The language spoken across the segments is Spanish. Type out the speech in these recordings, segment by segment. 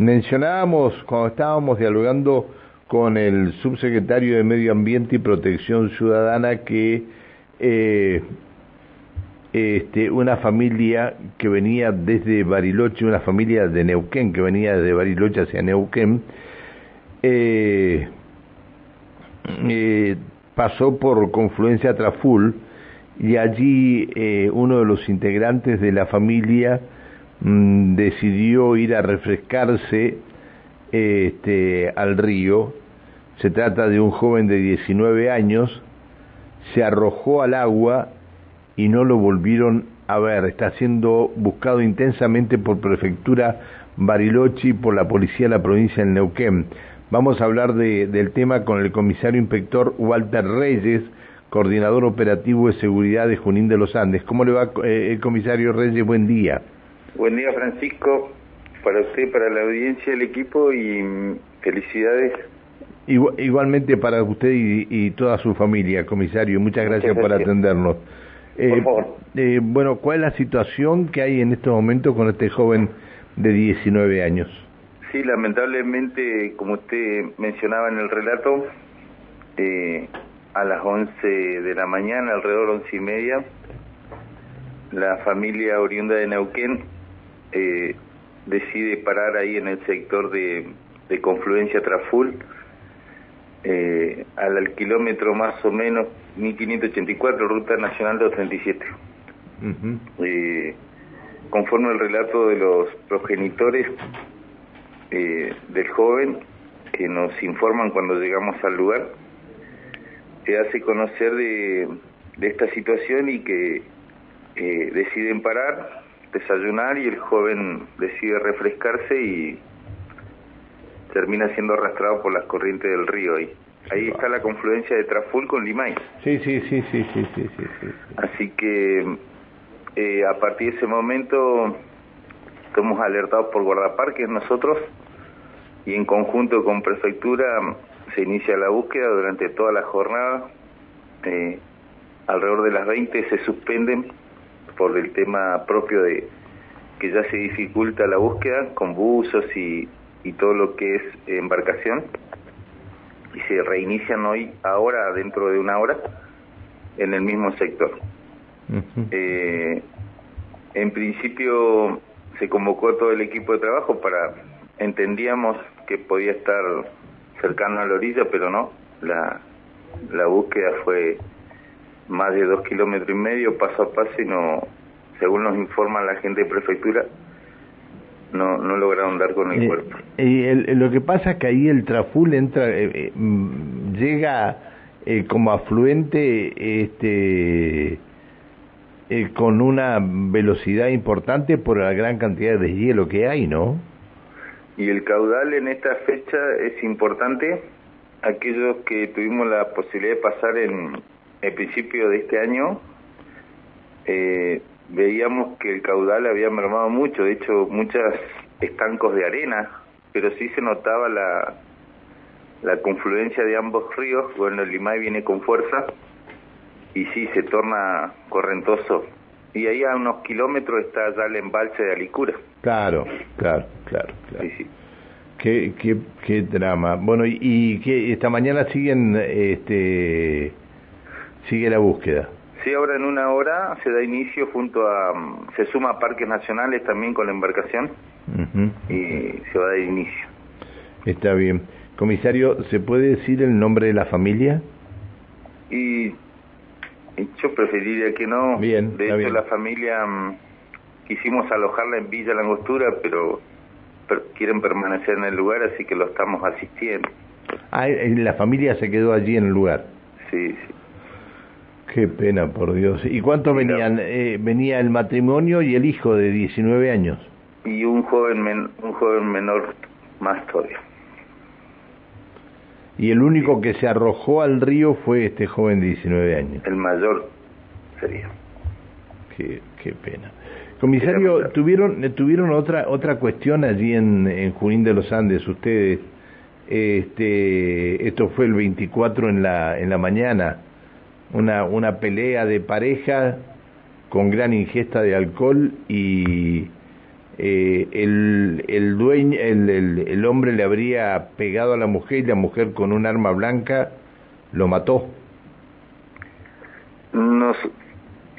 Mencionábamos cuando estábamos dialogando con el subsecretario de Medio Ambiente y Protección Ciudadana que eh, este, una familia que venía desde Bariloche, una familia de Neuquén que venía desde Bariloche hacia Neuquén, eh, eh, pasó por Confluencia Traful y allí eh, uno de los integrantes de la familia mm, decidió ir a refrescarse este, al río. Se trata de un joven de 19 años, se arrojó al agua y no lo volvieron a ver. Está siendo buscado intensamente por Prefectura Bariloche y por la Policía de la provincia de Neuquén. Vamos a hablar de, del tema con el comisario inspector Walter Reyes, coordinador operativo de seguridad de Junín de los Andes. ¿Cómo le va, eh, comisario Reyes? Buen día. Buen día, Francisco, para usted, para la audiencia del equipo y mm, felicidades. igualmente para usted y, toda su familia, comisario. Muchas gracias, por atendernos. por eh, favor. Eh, bueno, ¿cuál es la situación que hay en estos momentos con este joven de 19 años? Sí, lamentablemente, como usted mencionaba en el relato, eh, a las 11 de la mañana, alrededor de 11 y media, la familia oriunda de Neuquén eh, decide parar ahí en el sector de, confluencia Traful, eh, al, kilómetro más o menos 1584, ruta nacional 237. eh, conforme al relato de los progenitores, eh, del joven que nos informan cuando llegamos al lugar, se hace conocer de, esta situación y que deciden parar, desayunar y el joven decide refrescarse y termina siendo arrastrado por las corrientes del río ahí. Ahí está la confluencia de Traful con Limay. Sí, sí, sí, sí, sí, sí, sí, Así que eh, a partir de ese momento Estamos alertados por guardaparques nosotros y en conjunto con prefectura se inicia la búsqueda durante toda la jornada. Eh, alrededor de las 20 se suspenden por el tema propio de que ya se dificulta la búsqueda con buzos y, y todo lo que es embarcación y se reinician hoy, ahora, dentro de una hora, en el mismo sector. eh, en principio se convocó todo el equipo de trabajo para, entendíamos que podía estar cercano a la orilla, pero no, la, la búsqueda fue más de dos kilómetros y medio, paso a paso, y no, según nos informa la gente de prefectura, no, no lograron dar con el eh, cuerpo. Y lo que pasa es que ahí el Traful entra, eh, eh, mm, llega como afluente, este eh, con una velocidad importante por la gran cantidad de hielo que hay, ¿no? Y el caudal en esta fecha es importante. Aquellos que tuvimos la posibilidad de pasar en el principio de este año, eh, veíamos que el caudal había mermado mucho, de hecho muchos estancos de arena, pero sí se notaba la, la confluencia de ambos ríos, bueno, el Limay viene con fuerza, y sí, se torna correntoso. Y ahí a unos kilómetros está ya el embalse de Alicura. Claro, claro, claro. claro. Sí, sí. Qué, qué, qué drama. Bueno, y, y que esta mañana siguen, este, sigue la búsqueda. Sí, ahora en una hora se da inicio junto a, se suma a parques nacionales también con la embarcación y se va a dar inicio. Está bien. Comisario, ¿se puede decir el nombre de la familia? Y yo preferiría que no. Bien, de hecho, la familia mm, quisimos alojarla en Villa Langostura, pero, quieren permanecer en el lugar, así que lo estamos asistiendo. Ah, la familia se quedó allí en el lugar. Sí, sí. Qué pena, por Dios. ¿Y cuánto venían? Eh, venía el matrimonio y el hijo de 19 años. Y un joven, un joven menor más todavía. Y el único que se arrojó al río fue este joven de 19 años. El mayor sería. Qué, qué pena. Comisario, tuvieron tuvieron otra otra cuestión allí en, en Junín de los Andes ustedes. Este, esto fue el 24 en la en la mañana. Una una pelea de pareja con gran ingesta de alcohol y eh, el, el dueño, el, el, hombre le habría pegado a la mujer y la mujer con un arma blanca lo mató. Nos,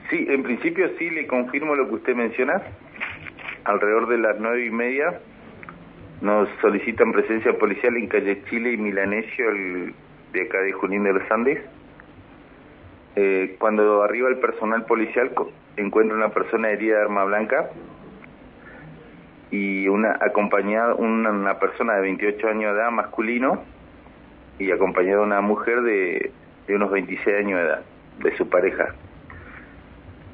sí, en principio sí le confirmo lo que usted menciona. Alrededor de las nueve y media nos solicitan presencia policial en calle Chile y Milanesio, el, de acá de Junín de los. Eh, cuando arriba el personal policial encuentra una persona herida de arma blanca y una acompañada una, persona de 28 años de edad masculino y acompañada de una mujer de, de unos 26 años de edad de su pareja.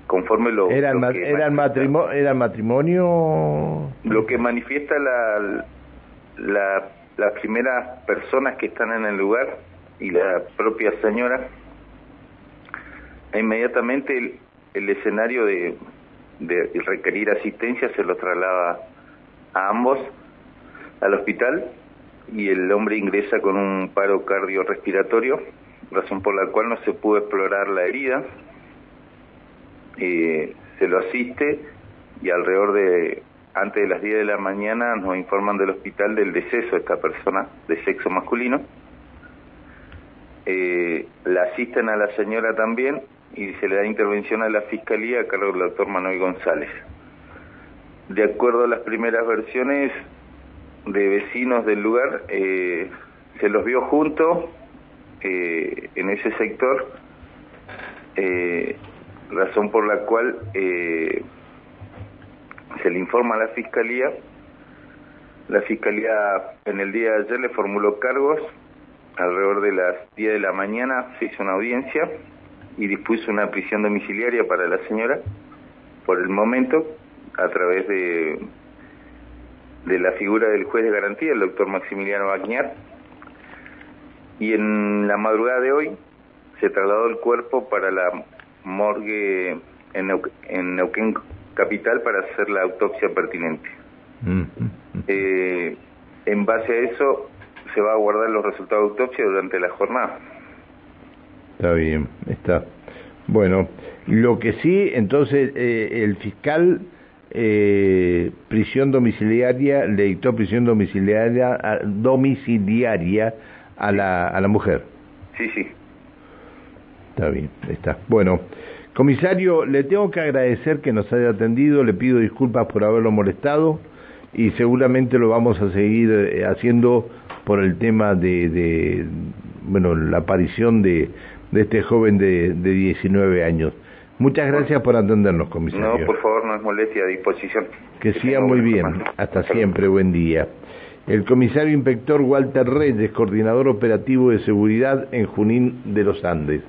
Conforme lo, era el, era, matrimonio era matrimonio lo que manifiesta la, la las primeras personas que están en el lugar y la propia señora inmediatamente el, escenario de, de requerir asistencia se lo traslada a ambos al hospital y el hombre ingresa con un paro cardiorrespiratorio, razón por la cual no se pudo explorar la herida. Eh, se lo asiste y alrededor de antes de las 10 de la mañana nos informan del hospital del deceso de esta persona de sexo masculino. Eh, la asisten a la señora también y se le da intervención a la fiscalía a cargo del doctor Manuel González. De acuerdo a las primeras versiones de vecinos del lugar, eh, se los vio juntos eh, en ese sector, eh, razón por la cual se le informa a la fiscalía. La fiscalía en el día de ayer le formuló cargos, alrededor de las 10 de la mañana se hizo una audiencia y dispuso una prisión domiciliaria para la señora por el momento a través de, de la figura del juez de garantía, el doctor Maximiliano Bañar, y en la madrugada de hoy se trasladó el cuerpo para la morgue en, Neuquén, Capital para hacer la autopsia pertinente. Mm. Eh, en base a eso se va a guardar los resultados de autopsia durante la jornada. Está bien, está. Bueno, lo que sí, entonces eh, el fiscal eh, prisión domiciliaria, le dictó prisión domiciliaria, a, domiciliaria a la, a la mujer. Sí, sí. Está bien, está. Bueno, comisario, le tengo que agradecer que nos haya atendido, le pido disculpas por haberlo molestado y seguramente lo vamos a seguir eh, haciendo por el tema de, de bueno, la aparición de, de este joven de, de 19 años. Muchas gracias por atendernos, comisario. No, por favor, no es molestia, a disposición. Que, siga muy bien. Hasta siempre, buen día. El comisario inspector Walter Reyes, coordinador operativo de seguridad en Junín de los Andes.